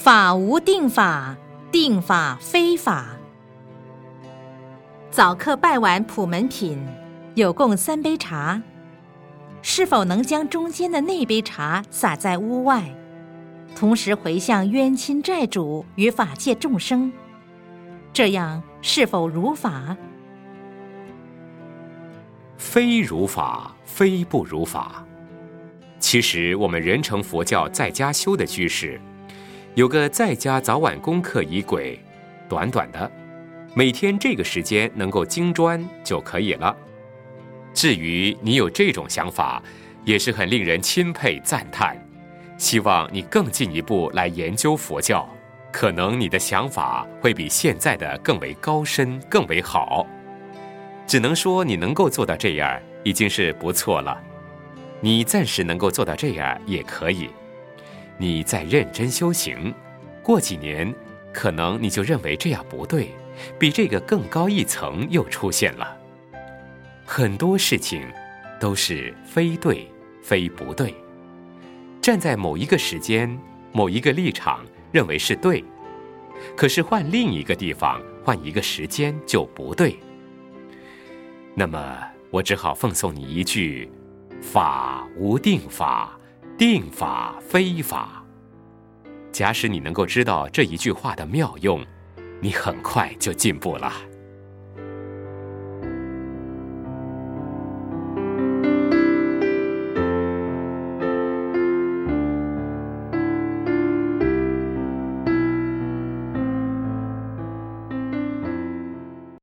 法无定法，定法非法。早课拜完普门品，有共三杯茶。是否能将中间的那杯茶洒在屋外，同时回向冤亲债主与法界众生？这样是否如法？非如法，非不如法。其实，我们人成佛教在家修的居士，有个在家早晚功课仪轨，短短的，每天这个时间能够精专就可以了。至于你有这种想法，也是很令人钦佩赞叹。希望你更进一步来研究佛教，可能你的想法会比现在的更为高深、更为好。只能说你能够做到这样，已经是不错了。你暂时能够做到这样也可以。你再认真修行，过几年，可能你就认为这样不对，比这个更高一层又出现了。很多事情都是非对非不对，站在某一个时间、某一个立场认为是对，可是换另一个地方、换一个时间就不对。那么我只好奉送你一句：“法无定法，定法非法。”假使你能够知道这一句话的妙用，你很快就进步了。